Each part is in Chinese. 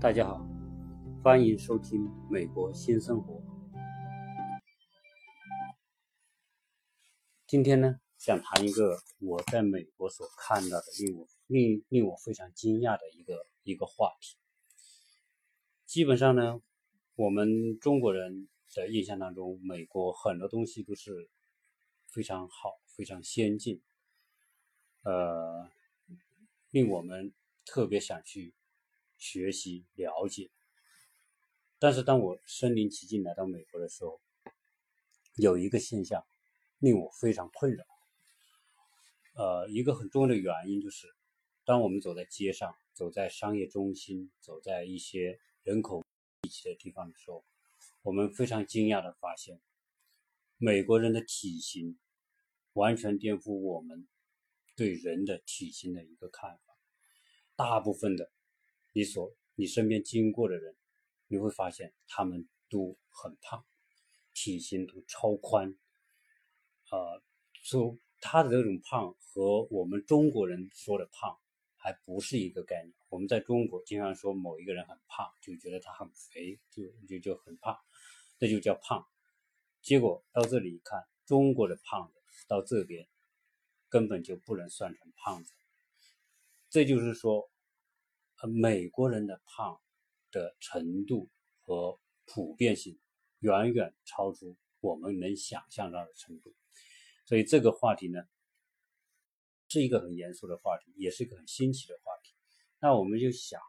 大家好，欢迎收听《美国新生活》。今天呢，想谈一个我在美国所看到的令我令令我非常惊讶的一个一个话题。基本上呢，我们中国人的印象当中，美国很多东西都是非常好、非常先进，呃，令我们特别想去。学习了解，但是当我身临其境来到美国的时候，有一个现象令我非常困扰。呃，一个很重要的原因就是，当我们走在街上、走在商业中心、走在一些人口密集的地方的时候，我们非常惊讶的发现，美国人的体型完全颠覆我们对人的体型的一个看法。大部分的。你所你身边经过的人，你会发现他们都很胖，体型都超宽，呃，说他的这种胖和我们中国人说的胖还不是一个概念。我们在中国经常说某一个人很胖，就觉得他很肥，就就就很胖，这就叫胖。结果到这里一看，中国的胖子到这边根本就不能算成胖子，这就是说。美国人的胖的程度和普遍性远远超出我们能想象到的程度，所以这个话题呢是一个很严肃的话题，也是一个很新奇的话题。那我们就想，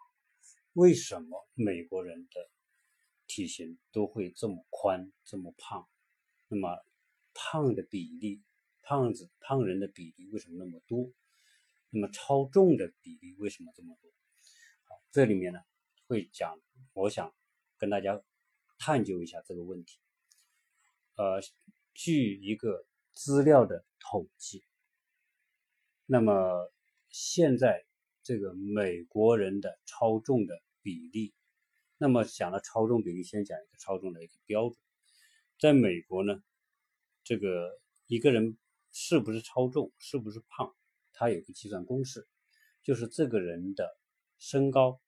为什么美国人的体型都会这么宽、这么胖？那么胖的比例，胖子、胖人的比例为什么那么多？那么超重的比例为什么这么多？这里面呢，会讲，我想跟大家探究一下这个问题。呃，据一个资料的统计，那么现在这个美国人的超重的比例，那么讲了超重比例，先讲一个超重的一个标准。在美国呢，这个一个人是不是超重，是不是胖，他有个计算公式，就是这个人的。身高，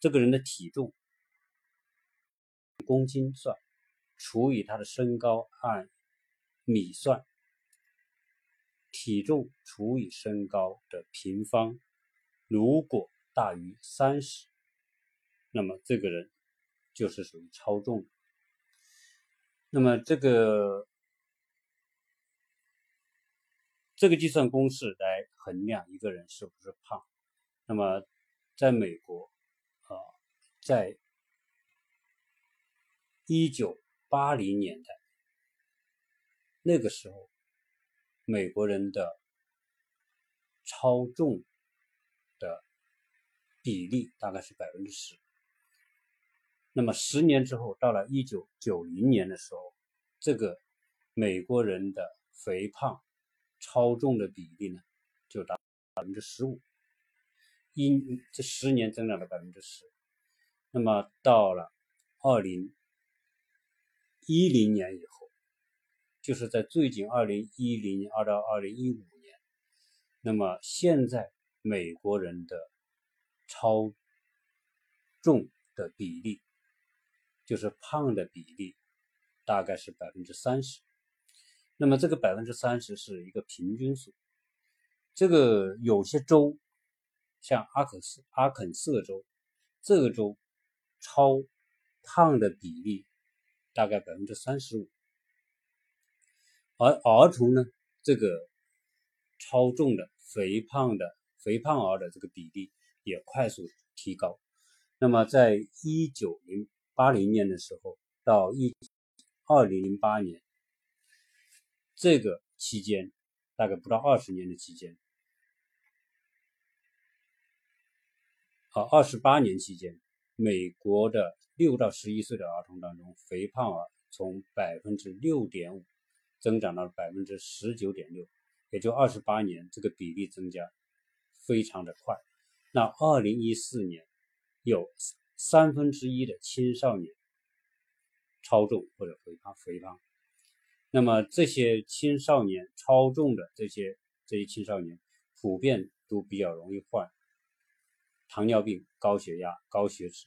这个人的体重，公斤算，除以他的身高按米算，体重除以身高的平方，如果大于三十，那么这个人就是属于超重。那么这个这个计算公式来衡量一个人是不是胖。那么，在美国，啊，在一九八零年代，那个时候，美国人的超重的比例大概是百分之十。那么十年之后，到了一九九零年的时候，这个美国人的肥胖、超重的比例呢，就达百分之十五。一这十年增长了百分之十，那么到了二零一零年以后，就是在最近二零一零年二到二零一五年，那么现在美国人的超重的比例，就是胖的比例，大概是百分之三十。那么这个百分之三十是一个平均数，这个有些州。像阿肯色阿肯色州，这个州超胖的比例大概百分之三十五，而儿童呢，这个超重的肥胖的肥胖儿的这个比例也快速提高。那么，在一九零八零年的时候到一二零零八年这个期间，大概不到二十年的期间。好，二十八年期间，美国的六到十一岁的儿童当中，肥胖儿从百分之六点五增长到了百分之十九点六，也就二十八年，这个比例增加非常的快。那二零一四年，有三分之一的青少年超重或者肥胖，肥胖。那么这些青少年超重的这些这些青少年，普遍都比较容易患。糖尿病、高血压、高血脂。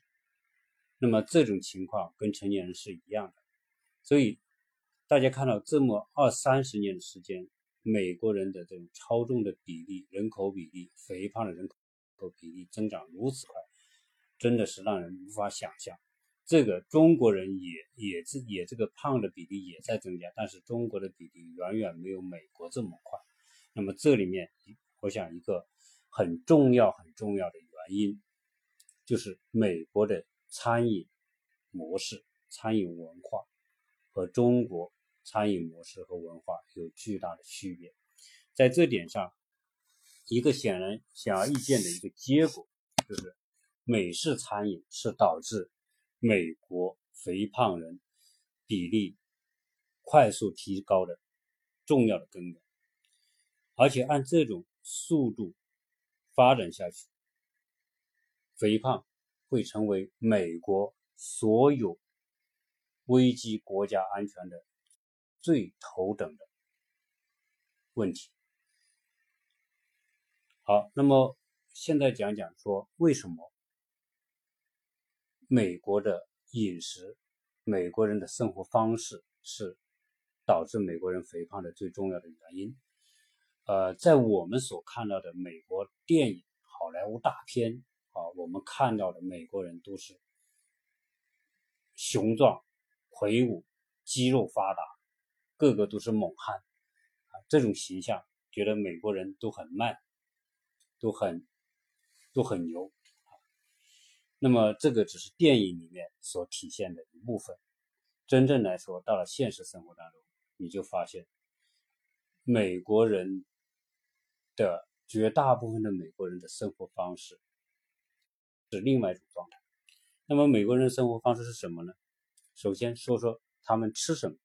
那么这种情况跟成年人是一样的，所以大家看到这么二三十年的时间，美国人的这种超重的比例、人口比例、肥胖的人口比例增长如此快，真的是让人无法想象。这个中国人也也是也这个胖的比例也在增加，但是中国的比例远远没有美国这么快。那么这里面，我想一个很重要很重要的因，就是美国的。餐饮模式、餐饮文化和中国餐饮模式和文化有巨大的区别。在这点上，一个显然显而易见的一个结果就是，美式餐饮是导致美国肥胖人比例快速提高的重要的根源。而且按这种速度发展下去，肥胖。会成为美国所有危机国家安全的最头等的问题。好，那么现在讲讲说，为什么美国的饮食、美国人的生活方式是导致美国人肥胖的最重要的原因？呃，在我们所看到的美国电影、好莱坞大片。啊，我们看到的美国人都是雄壮、魁梧、肌肉发达，个个都是猛汉啊！这种形象，觉得美国人都很慢，都很都很牛啊。那么，这个只是电影里面所体现的一部分。真正来说，到了现实生活当中，你就发现，美国人的绝大部分的美国人的生活方式。是另外一种状态。那么美国人生活方式是什么呢？首先说说他们吃什么。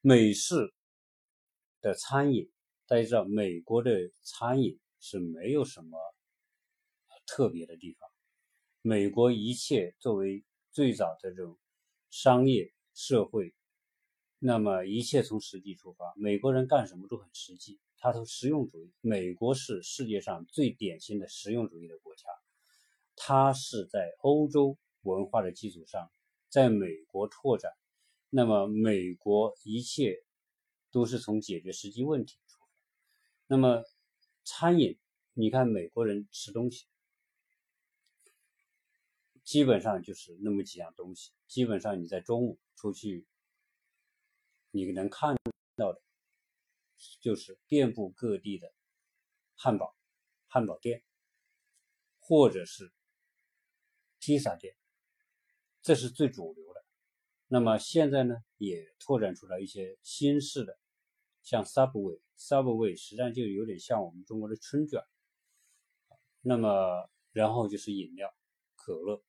美式的餐饮，大家知道，美国的餐饮是没有什么特别的地方。美国一切作为最早的这种商业社会，那么一切从实际出发，美国人干什么都很实际，他都实用主义。美国是世界上最典型的实用主义的国家。它是在欧洲文化的基础上，在美国拓展。那么，美国一切都是从解决实际问题出发。那么，餐饮，你看美国人吃东西，基本上就是那么几样东西。基本上你在中午出去，你能看到的，就是遍布各地的汉堡、汉堡店，或者是。披萨店，这是最主流的。那么现在呢，也拓展出来一些新式的，像 Subway，Subway 实际上就有点像我们中国的春卷。那么然后就是饮料，可乐。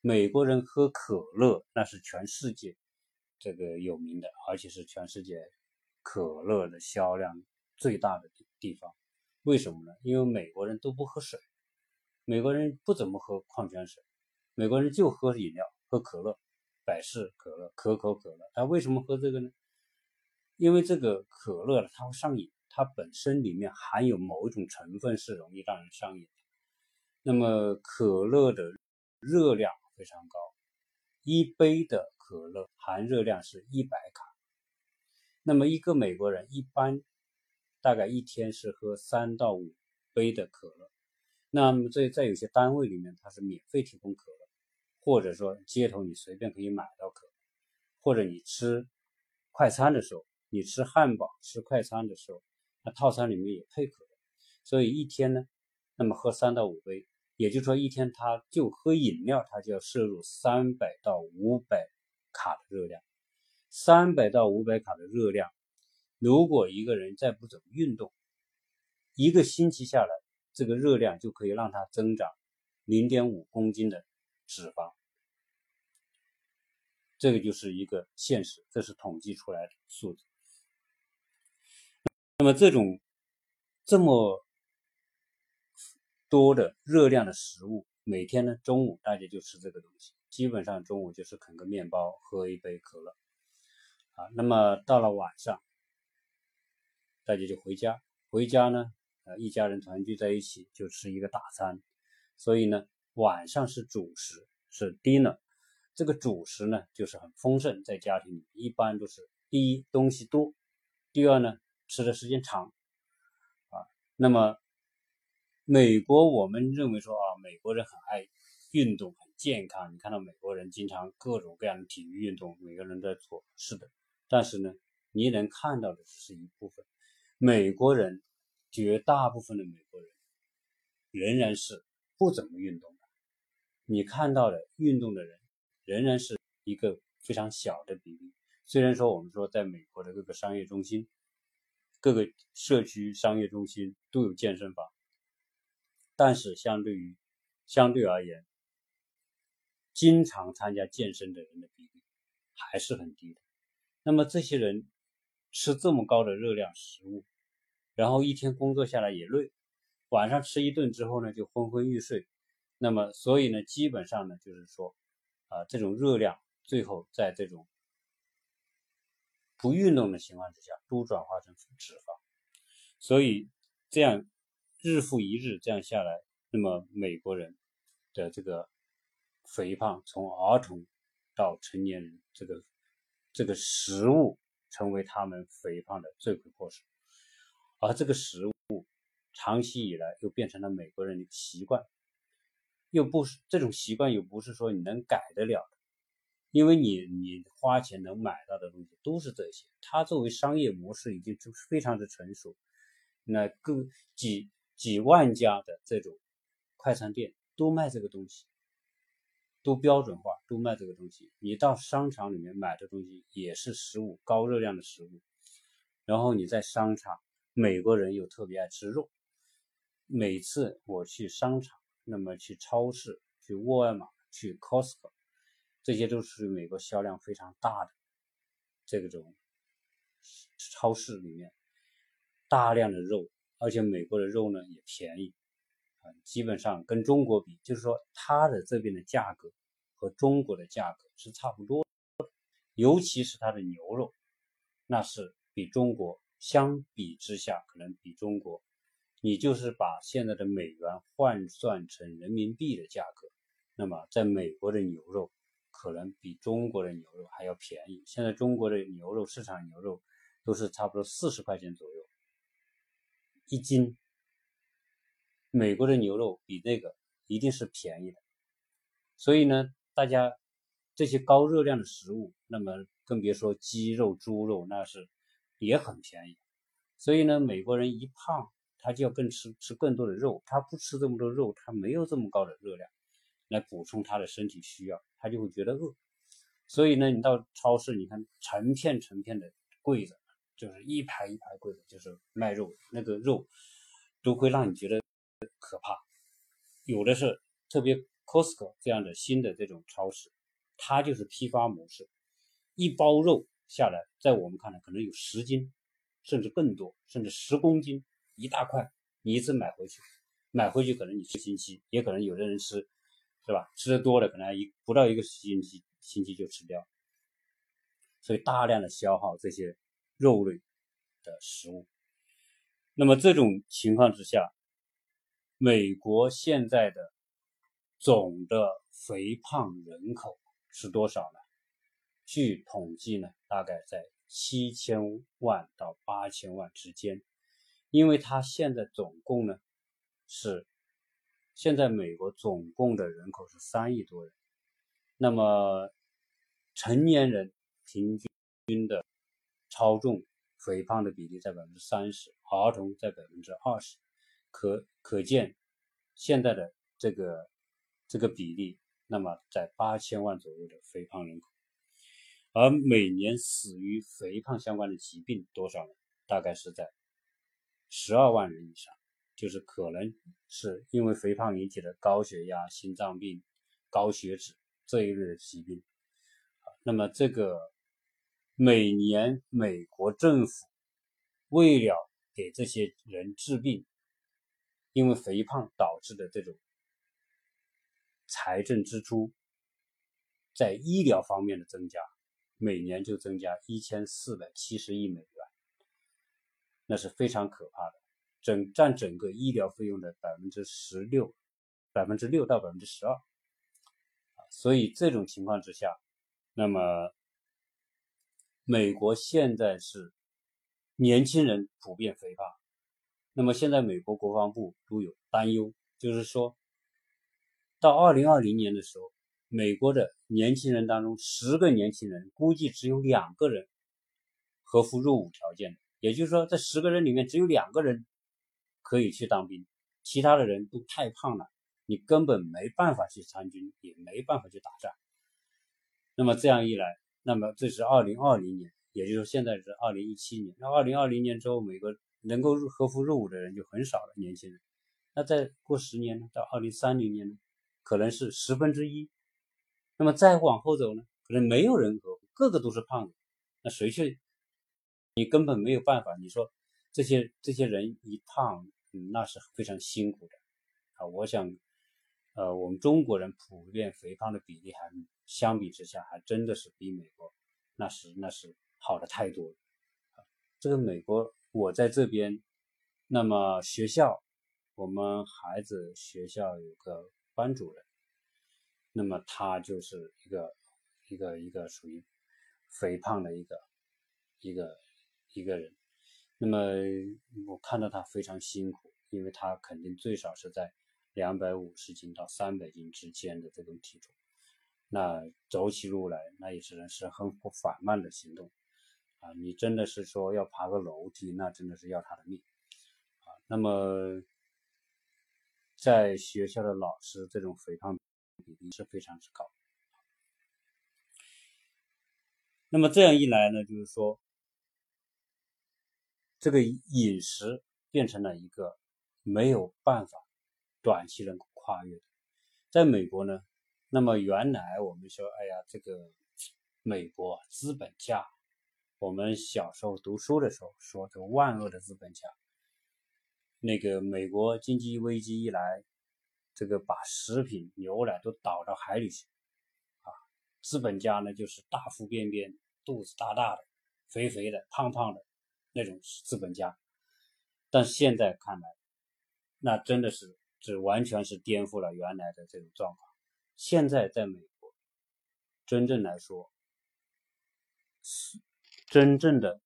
美国人喝可乐，那是全世界这个有名的，而且是全世界可乐的销量最大的地方。为什么呢？因为美国人都不喝水，美国人不怎么喝矿泉水。美国人就喝饮料，喝可乐，百事可乐、可口可乐。他为什么喝这个呢？因为这个可乐它会上瘾，它本身里面含有某一种成分是容易让人上瘾。那么可乐的热量非常高，一杯的可乐含热量是一百卡。那么一个美国人一般大概一天是喝三到五杯的可乐。那么在在有些单位里面，它是免费提供可乐。或者说街头你随便可以买到可乐，或者你吃快餐的时候，你吃汉堡吃快餐的时候，那套餐里面也配可乐，所以一天呢，那么喝三到五杯，也就是说一天他就喝饮料，他就要摄入三百到五百卡的热量，三百到五百卡的热量，如果一个人再不怎么运动，一个星期下来，这个热量就可以让他增长零点五公斤的。脂肪，这个就是一个现实，这是统计出来的数字。那么这种这么多的热量的食物，每天呢中午大家就吃这个东西，基本上中午就是啃个面包，喝一杯可乐，啊，那么到了晚上，大家就回家，回家呢，呃，一家人团聚在一起就吃一个大餐，所以呢，晚上是主食，是 dinner。这个主食呢，就是很丰盛，在家庭里一般都是第一东西多，第二呢吃的时间长，啊，那么美国我们认为说啊，美国人很爱运动，很健康。你看到美国人经常各种各样的体育运动，每个人在做，是的。但是呢，你能看到的只是一部分，美国人绝大部分的美国人仍然是不怎么运动。你看到的运动的人。仍然是一个非常小的比例。虽然说我们说在美国的各个商业中心、各个社区商业中心都有健身房，但是相对于相对而言，经常参加健身的人的比例还是很低的。那么这些人吃这么高的热量食物，然后一天工作下来也累，晚上吃一顿之后呢就昏昏欲睡。那么所以呢，基本上呢就是说。啊，这种热量最后在这种不运动的情况之下，都转化成脂肪，所以这样日复一日这样下来，那么美国人的这个肥胖，从儿童到成年人，这个这个食物成为他们肥胖的罪魁祸首，而这个食物长期以来又变成了美国人的习惯。又不是这种习惯，又不是说你能改得了的，因为你你花钱能买到的东西都是这些。它作为商业模式已经就是非常的成熟，那各几几万家的这种快餐店都卖这个东西，都标准化，都卖这个东西。你到商场里面买的东西也是食物，高热量的食物。然后你在商场，美国人又特别爱吃肉，每次我去商场。那么去超市、去沃尔玛、去 Costco，这些都是美国销量非常大的这种超市里面大量的肉，而且美国的肉呢也便宜啊，基本上跟中国比，就是说它的这边的价格和中国的价格是差不多，尤其是它的牛肉，那是比中国相比之下可能比中国。你就是把现在的美元换算成人民币的价格，那么在美国的牛肉可能比中国的牛肉还要便宜。现在中国的牛肉市场牛肉都是差不多四十块钱左右一斤，美国的牛肉比那个一定是便宜的。所以呢，大家这些高热量的食物，那么更别说鸡肉、猪肉，那是也很便宜。所以呢，美国人一胖。他就要更吃吃更多的肉，他不吃这么多肉，他没有这么高的热量来补充他的身体需要，他就会觉得饿。所以呢，你到超市，你看成片成片的柜子，就是一排一排柜子，就是卖肉，那个肉都会让你觉得可怕。有的是特别 Costco 这样的新的这种超市，它就是批发模式，一包肉下来，在我们看来可能有十斤，甚至更多，甚至十公斤。一大块，你一次买回去，买回去可能你吃星期，也可能有的人吃，是吧？吃的多了，可能一不到一个星期星期就吃掉，所以大量的消耗这些肉类的食物。那么这种情况之下，美国现在的总的肥胖人口是多少呢？据统计呢，大概在七千万到八千万之间。因为它现在总共呢是，现在美国总共的人口是三亿多人，那么成年人平均的超重肥胖的比例在百分之三十，儿童在百分之二十，可可见现在的这个这个比例，那么在八千万左右的肥胖人口，而每年死于肥胖相关的疾病多少呢？大概是在。十二万人以上，就是可能是因为肥胖引起的高血压、心脏病、高血脂这一类的疾病。那么这个每年美国政府为了给这些人治病，因为肥胖导致的这种财政支出，在医疗方面的增加，每年就增加一千四百七十亿美元。那是非常可怕的，整占整个医疗费用的百分之十六百分之六到百分之十二，所以这种情况之下，那么美国现在是年轻人普遍肥胖，那么现在美国国防部都有担忧，就是说到二零二零年的时候，美国的年轻人当中十个年轻人估计只有两个人合乎入伍条件的，也就是说这十个人里面只有两个人可以去当兵，其他的人都太胖了。你根本没办法去参军，也没办法去打仗。那么这样一来，那么这是二零二零年，也就是说现在是二零一七年。那二零二零年之后，美国能够合服入伍的人就很少了，年轻人。那再过十年呢？到二零三零年呢？可能是十分之一。那么再往后走呢？可能没有人合，个个都是胖子。那谁去？你根本没有办法。你说这些这些人一胖，那是非常辛苦的啊！我想。呃，我们中国人普遍肥胖的比例还相比之下还真的是比美国那是那是好的太多了。这个美国我在这边，那么学校我们孩子学校有个班主任，那么他就是一个一个一个属于肥胖的一个一个一个人，那么我看到他非常辛苦，因为他肯定最少是在。两百五十斤到三百斤之间的这种体重，那走起路来那也只能是很缓慢的行动啊！你真的是说要爬个楼梯，那真的是要他的命啊！那么在学校的老师这种肥胖比例是非常之高。那么这样一来呢，就是说这个饮食变成了一个没有办法。短期能够跨越的，在美国呢，那么原来我们说，哎呀，这个美国资本家，我们小时候读书的时候说这万恶的资本家，那个美国经济危机一来，这个把食品牛奶都倒到海里去，啊，资本家呢就是大腹便便、肚子大大的、肥肥的、胖胖的那种资本家，但是现在看来，那真的是。这完全是颠覆了原来的这种状况。现在在美国，真正来说，是真正的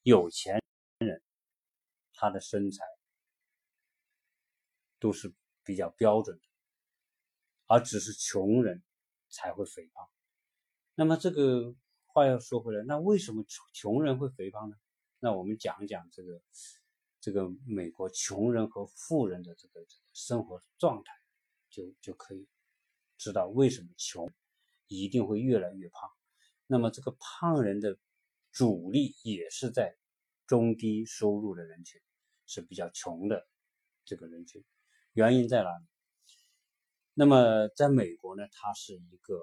有钱人，他的身材都是比较标准的，而只是穷人才会肥胖。那么这个话要说回来，那为什么穷穷人会肥胖呢？那我们讲讲这个。这个美国穷人和富人的这个这个生活状态，就就可以知道为什么穷一定会越来越胖。那么这个胖人的主力也是在中低收入的人群，是比较穷的这个人群。原因在哪里？那么在美国呢，它是一个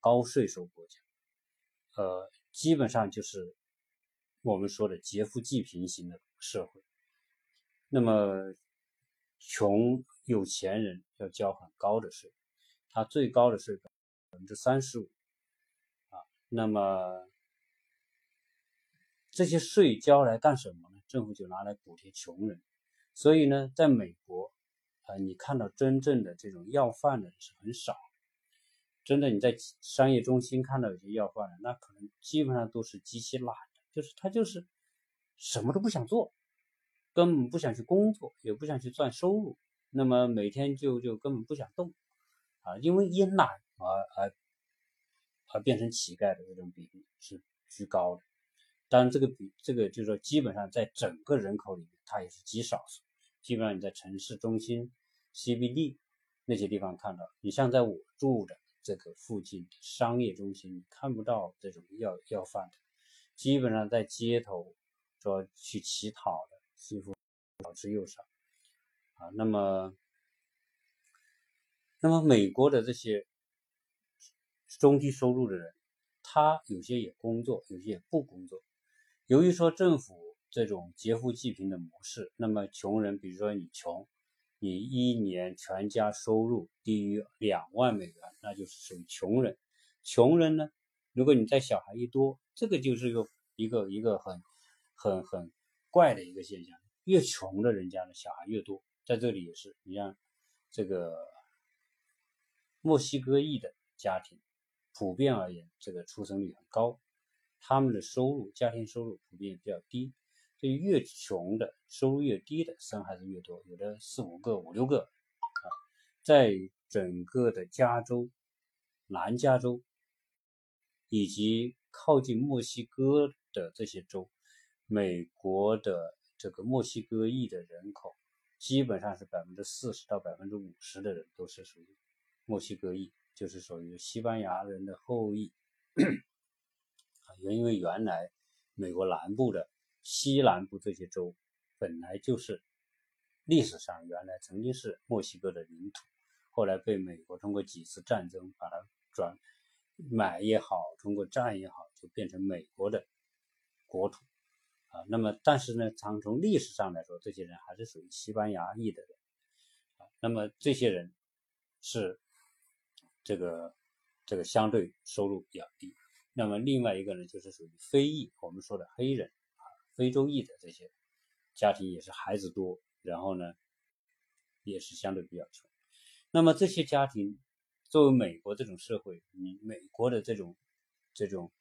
高税收国家，呃，基本上就是我们说的劫富济贫型的社会。那么，穷有钱人要交很高的税，他最高的税百分之三十五，啊，那么这些税交来干什么呢？政府就拿来补贴穷人。所以呢，在美国，啊，你看到真正的这种要饭的是很少，真的你在商业中心看到有些要饭的，那可能基本上都是极其懒，就是他就是什么都不想做。根本不想去工作，也不想去赚收入，那么每天就就根本不想动，啊，因为因懒而而而变成乞丐的这种比例是居高的。当然，这个比这个就是说，基本上在整个人口里面，它也是极少数。基本上你在城市中心 CBD 那些地方看到，你像在我住的这个附近商业中心，你看不到这种要要饭的。基本上在街头说去乞讨的。几乎少之又少啊。那么，那么美国的这些中低收入的人，他有些也工作，有些也不工作。由于说政府这种劫富济贫的模式，那么穷人，比如说你穷，你一年全家收入低于两万美元，那就是属于穷人。穷人呢，如果你在小孩一多，这个就是一个一个一个很很很。怪的一个现象，越穷的人家的小孩越多，在这里也是，你像这个墨西哥裔的家庭普遍而言，这个出生率很高，他们的收入家庭收入普遍比较低。对于越穷的收入越低的生孩子越多，有的四五个、五六个啊，在整个的加州、南加州以及靠近墨西哥的这些州，美国的这个墨西哥裔的人口基本上是百分之四十到百分之五十的人都是属于墨西哥裔，就是属于西班牙人的后裔啊，因为原来美国南部的。西南部这些州本来就是历史上原来曾经是墨西哥的领土，后来被美国通过几次战争把它转买也好，通过战也好，就变成美国的国土啊。那么，但是呢，从从历史上来说，这些人还是属于西班牙裔的人啊。那么这些人是这个这个相对收入比较低。那么另外一个呢，就是属于非裔，我们说的黑人啊。非洲裔的这些家庭也是孩子多，然后呢，也是相对比较穷。那么这些家庭作为美国这种社会，你美国的这种这种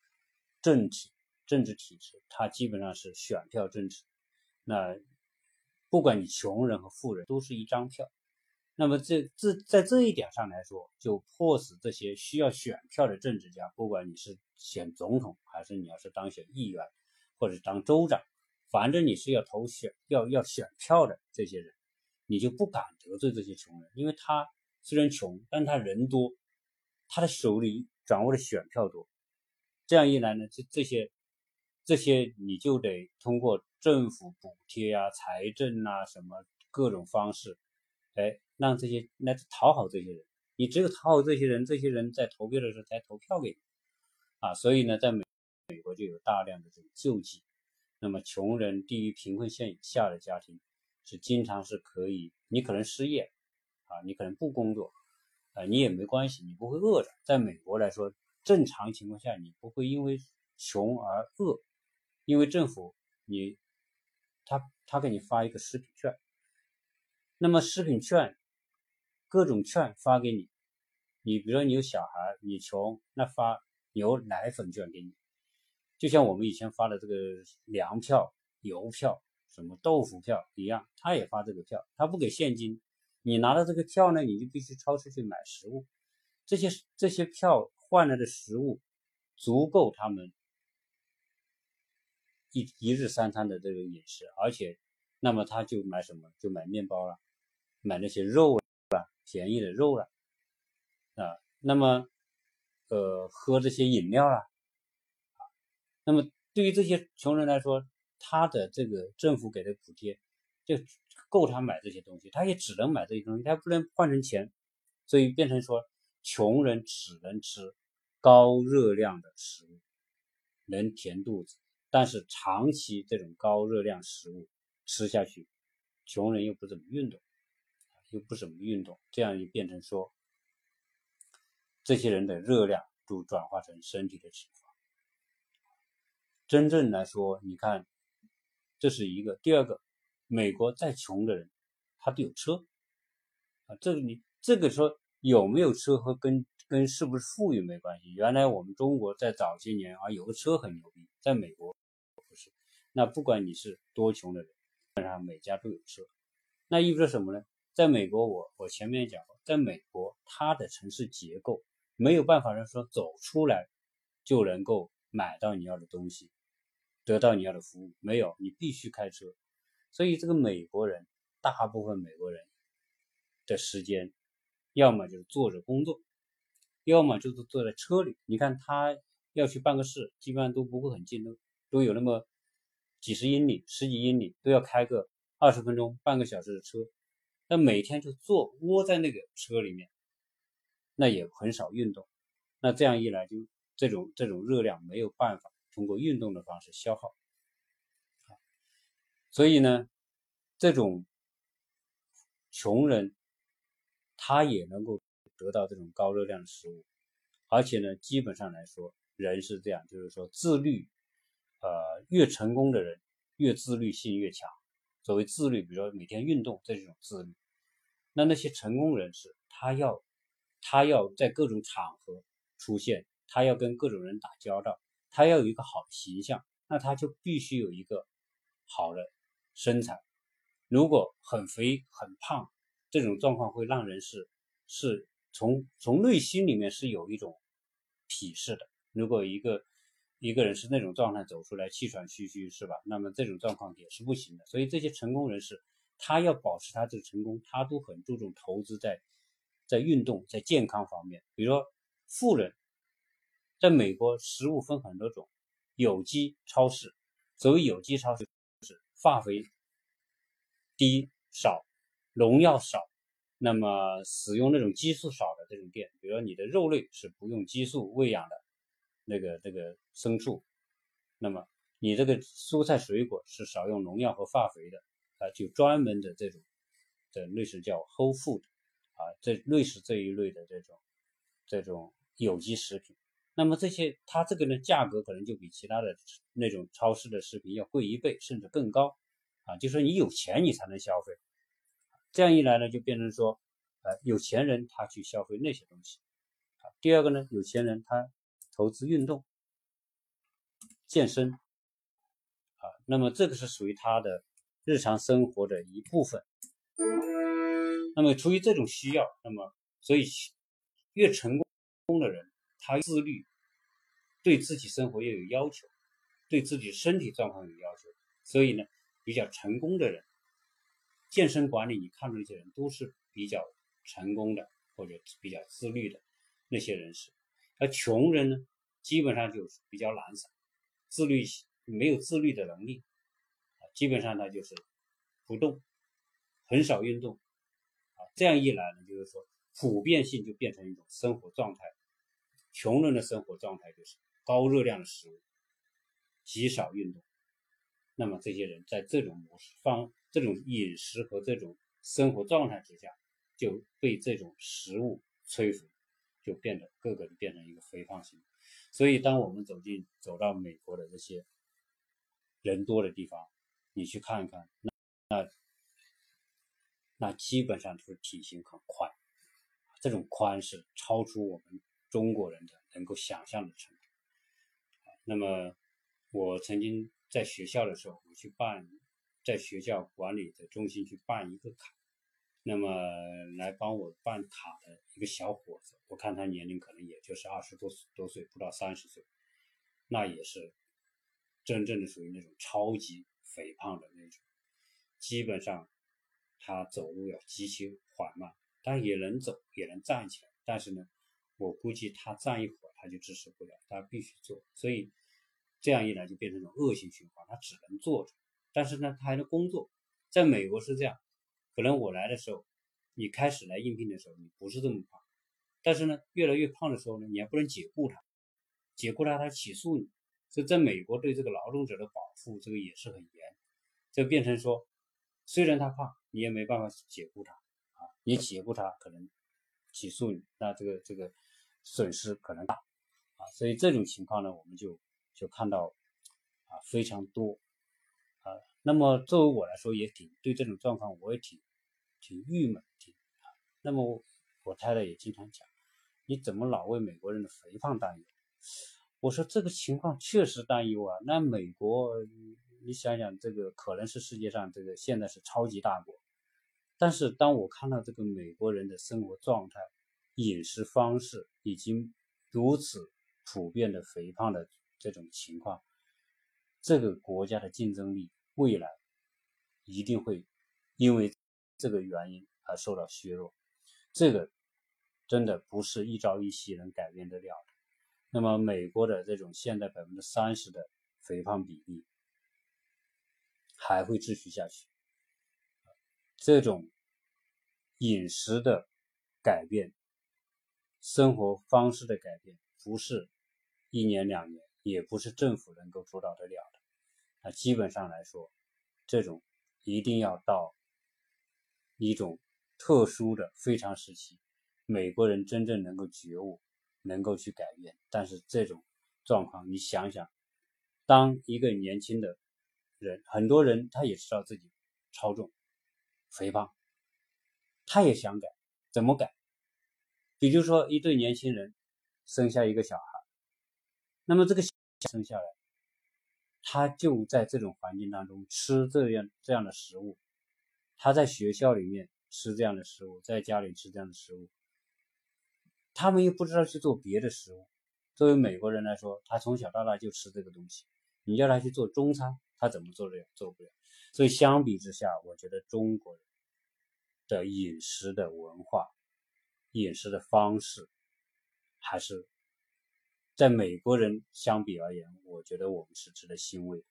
政体政治体制，它基本上是选票政治。那不管你穷人和富人，都是一张票。那么这这在这一点上来说，就迫使这些需要选票的政治家，不管你是选总统，还是你要是当选议员。或者当州长，反正你是要投选要要选票的这些人，你就不敢得罪这些穷人，因为他虽然穷，但他人多，他的手里掌握的选票多。这样一来呢，这这些这些你就得通过政府补贴啊、财政啊什么各种方式，哎，让这些来讨好这些人。你只有讨好这些人，这些人在投票的时候才投票给你啊。所以呢，在美。美国就有大量的这种救济，那么穷人低于贫困线以下的家庭是经常是可以，你可能失业啊，你可能不工作啊，你也没关系，你不会饿着。在美国来说，正常情况下你不会因为穷而饿，因为政府你他他给你发一个食品券，那么食品券各种券发给你，你比如说你有小孩，你穷，那发牛奶粉券给你。就像我们以前发的这个粮票、邮票、什么豆腐票一样，他也发这个票，他不给现金，你拿到这个票呢，你就必须超市去买食物，这些这些票换来的食物足够他们一一日三餐的这个饮食，而且，那么他就买什么？就买面包了，买那些肉了，便宜的肉了，啊，那么，呃，喝这些饮料了。那么对于这些穷人来说，他的这个政府给的补贴就够他买这些东西，他也只能买这些东西，他不能换成钱，所以变成说，穷人只能吃高热量的食物，能填肚子，但是长期这种高热量食物吃下去，穷人又不怎么运动，又不怎么运动，这样就变成说，这些人的热量都转化成身体的脂肪。真正来说，你看，这是一个。第二个，美国再穷的人，他都有车啊。这个你这个说有没有车和跟跟是不是富裕没关系。原来我们中国在早些年啊，有个车很牛逼，在美国不是。那不管你是多穷的人，基本上每家都有车。那意味着什么呢？在美国，我我前面讲过，在美国，它的城市结构没有办法让说走出来就能够买到你要的东西。得到你要的服务没有？你必须开车，所以这个美国人，大部分美国人的时间，要么就是坐着工作，要么就是坐在车里。你看他要去办个事，基本上都不会很近，都都有那么几十英里、十几英里，都要开个二十分钟、半个小时的车。那每天就坐窝在那个车里面，那也很少运动。那这样一来，就这种这种热量没有办法。通过运动的方式消耗，所以呢，这种穷人他也能够得到这种高热量的食物，而且呢，基本上来说，人是这样，就是说自律，呃，越成功的人越自律性越强。所谓自律，比如说每天运动，这是一种自律。那那些成功人士，他要他要在各种场合出现，他要跟各种人打交道，他要有一个好的形象，那他就必须有一个好的身材。如果很肥很胖，这种状况会让人是是从从内心里面是有一种鄙视的。如果一个一个人是那种状态走出来，气喘吁吁，是吧？那么这种状况也是不行的。所以这些成功人士，他要保持他这个成功，他都很注重投资在在运动、在健康方面。比如说，富人，在美国食物分很多种，有机超市，所谓有机超市化肥低少，农药少，那么使用那种激素少的这种店，比如说你的肉类是不用激素喂养的。那个这个牲畜，那么你这个蔬菜水果是少用农药和化肥的啊，就专门的这种，这类似叫 whole food 啊，这类似这一类的这种这种有机食品。那么这些它这个呢价格可能就比其他的那种超市的食品要贵一倍甚至更高啊，就说你有钱你才能消费，这样一来呢就变成说，呃有钱人他去消费那些东西啊。第二个呢有钱人他。投资运动、健身，啊，那么这个是属于他的日常生活的一部分。那么出于这种需要，那么所以越成功的人，他自律，对自己生活越有要求，对自己身体状况有要求。所以呢，比较成功的人，健身管理，你看到那些人都是比较成功的，或者比较自律的那些人士。而穷人呢，基本上就是比较懒散，自律没有自律的能力，啊，基本上他就是不动，很少运动，啊，这样一来呢，就是说普遍性就变成一种生活状态，穷人的生活状态就是高热量的食物，极少运动，那么这些人在这种模式方、这种饮食和这种生活状态之下，就被这种食物摧毁。就变得个个都变成一个肥胖型，所以当我们走进走到美国的这些人多的地方，你去看一看，那那那基本上都是体型很宽，这种宽是超出我们中国人的能够想象的程度。那么我曾经在学校的时候，我去办在学校管理的中心去办一个卡。那么来帮我办卡的一个小伙子，我看他年龄可能也就是二十多多岁，不到三十岁，那也是真正的属于那种超级肥胖的那种，基本上他走路要极其缓慢，但也能走，也能站起来。但是呢，我估计他站一会儿他就支持不了，他必须坐。所以这样一来就变成一种恶性循环，他只能坐着。但是呢，他还能工作。在美国是这样。可能我来的时候，你开始来应聘的时候，你不是这么胖，但是呢，越来越胖的时候呢，你还不能解雇他，解雇他他起诉你，所以在美国对这个劳动者的保护这个也是很严，就变成说，虽然他胖，你也没办法解雇他啊，你解雇他可能起诉你，那这个这个损失可能大啊，所以这种情况呢，我们就就看到啊非常多啊，那么作为我来说，也挺对这种状况我也挺。挺郁闷，挺啊。那么我太太也经常讲，你怎么老为美国人的肥胖担忧？我说这个情况确实担忧啊。那美国，你想想，这个可能是世界上这个现在是超级大国，但是当我看到这个美国人的生活状态、饮食方式已经如此普遍的肥胖的这种情况，这个国家的竞争力未来一定会因为。这个原因而受到削弱，这个真的不是一朝一夕能改变得了的。那么，美国的这种现在百分之三十的肥胖比例还会继续下去。这种饮食的改变、生活方式的改变，不是一年两年，也不是政府能够主导得了的。那基本上来说，这种一定要到。一种特殊的非常时期，美国人真正能够觉悟，能够去改变。但是这种状况，你想想，当一个年轻的人，很多人他也知道自己超重、肥胖，他也想改，怎么改？比如说一对年轻人生下一个小孩，那么这个生下来，他就在这种环境当中吃这样这样的食物，他在学校里面吃这样的食物，在家里吃这样的食物，他们又不知道去做别的食物。作为美国人来说，他从小到大就吃这个东西，你叫他去做中餐，他怎么做得了？做不了。所以相比之下，我觉得中国人的饮食的文化、饮食的方式，还是在美国人相比而言，我觉得我们是值得欣慰的。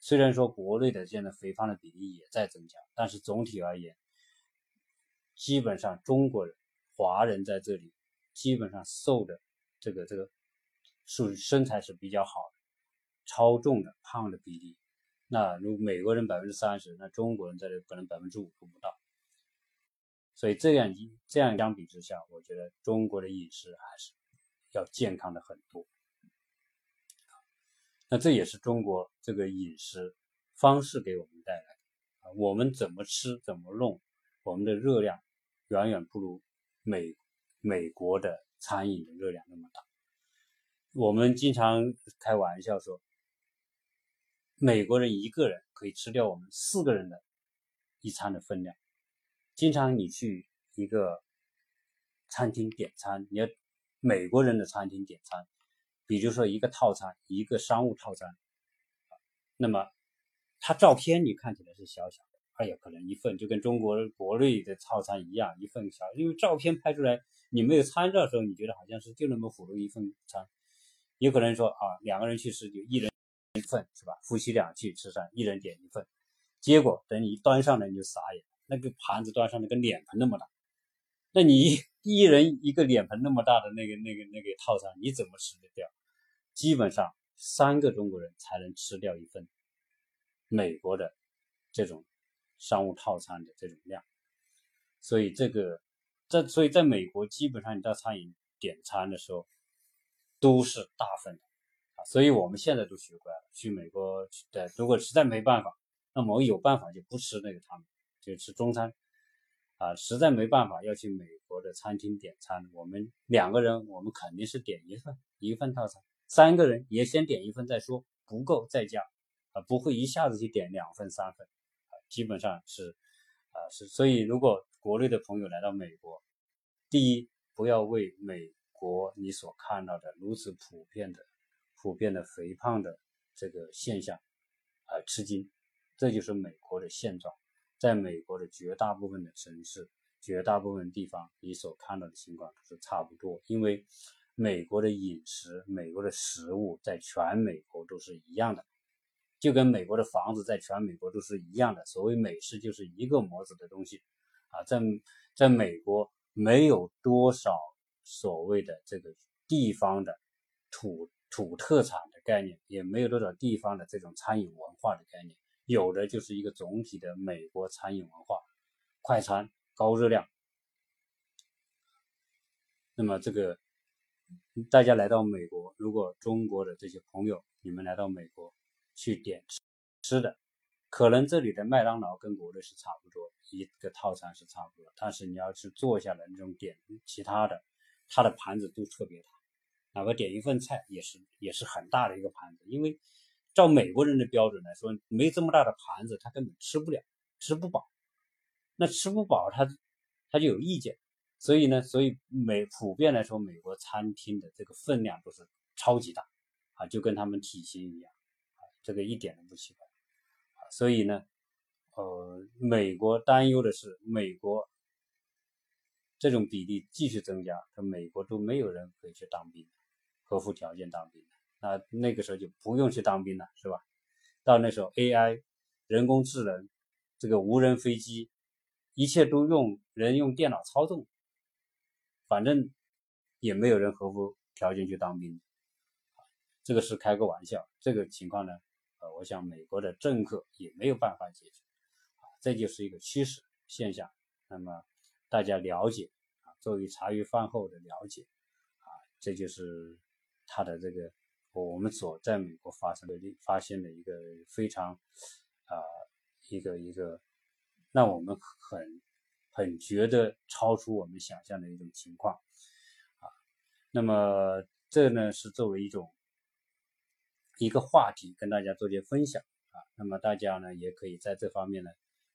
虽然说国内的现在肥胖的比例也在增加，但是总体而言，基本上中国人、华人在这里基本上瘦的这个这个属于身材是比较好的，超重的、胖的比例。那如美国人百分之三十，那中国人在这可能百分之五都不到，所以这样一这样相比之下，我觉得中国的饮食还是要健康的很多。那这也是中国这个饮食方式给我们带来的，我们怎么吃怎么弄，我们的热量远远不如美美国的餐饮的热量那么大。我们经常开玩笑说。美国人一个人可以吃掉我们四个人的一餐的分量。经常你去一个餐厅点餐，你要美国人的餐厅点餐，比如说一个套餐，一个商务套餐，那么它照片你看起来是小小的，哎呀，可能一份就跟中国国内的套餐一样，一份小，因为照片拍出来你没有参照的时候，你觉得好像是就那么普通一份餐，有可能说啊，两个人去吃就一人。一份是吧？夫妻俩去吃饭，一人点一份，结果等你端上来你就傻眼，那个盘子端上来跟脸盆那么大，那你一人一个脸盆那么大的那个那个那个套餐，你怎么吃得掉？基本上三个中国人才能吃掉一份美国的这种商务套餐的这种量，所以这个在所以在美国基本上你到餐饮点餐的时候都是大份的。所以我们现在都学乖了，去美国对，如果实在没办法，那么我有办法就不吃那个汤，就吃中餐。啊，实在没办法要去美国的餐厅点餐，我们两个人我们肯定是点一份一份套餐，三个人也先点一份再说，不够再加，啊，不会一下子去点两份三份，啊，基本上是，啊是，所以如果国内的朋友来到美国，第一不要为美国你所看到的如此普遍的。普遍的肥胖的这个现象，而吃惊，这就是美国的现状。在美国的绝大部分的城市、绝大部分地方，你所看到的情况都是差不多。因为美国的饮食、美国的食物在全美国都是一样的，就跟美国的房子在全美国都是一样的。所谓美式就是一个模子的东西啊，在在美国没有多少所谓的这个地方的土。土特产的概念也没有多少地方的这种餐饮文化的概念，有的就是一个总体的美国餐饮文化，快餐高热量。那么这个大家来到美国，如果中国的这些朋友你们来到美国去点吃吃的，可能这里的麦当劳跟国内是差不多，一个套餐是差不多，但是你要是坐下来那种点其他的，它的盘子都特别大。哪怕点一份菜也是也是很大的一个盘子，因为照美国人的标准来说，没这么大的盘子他根本吃不了，吃不饱。那吃不饱他他就有意见，所以呢，所以美普遍来说，美国餐厅的这个分量都是超级大啊，就跟他们体型一样啊，这个一点都不奇怪。所以呢，呃，美国担忧的是美国这种比例继续增加，和美国都没有人可以去当兵。合乎条件当兵，那那个时候就不用去当兵了，是吧？到那时候，AI、人工智能、这个无人飞机，一切都用人用电脑操纵，反正也没有人合乎条件去当兵。这个是开个玩笑，这个情况呢，呃，我想美国的政客也没有办法解决，啊，这就是一个趋势现象。那么大家了解啊，作为茶余饭后的了解，啊，这就是。他的这个，我们所在美国发生的发现的一个非常啊，一个一个让我们很很觉得超出我们想象的一种情况啊。那么这呢是作为一种一个话题跟大家做些分享啊。那么大家呢也可以在这方面呢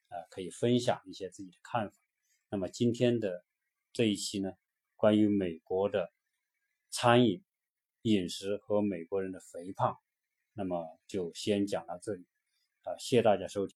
啊可以分享一些自己的看法。那么今天的这一期呢，关于美国的餐饮饮食和美国人的肥胖，那么就先讲到这里啊，谢谢大家收听。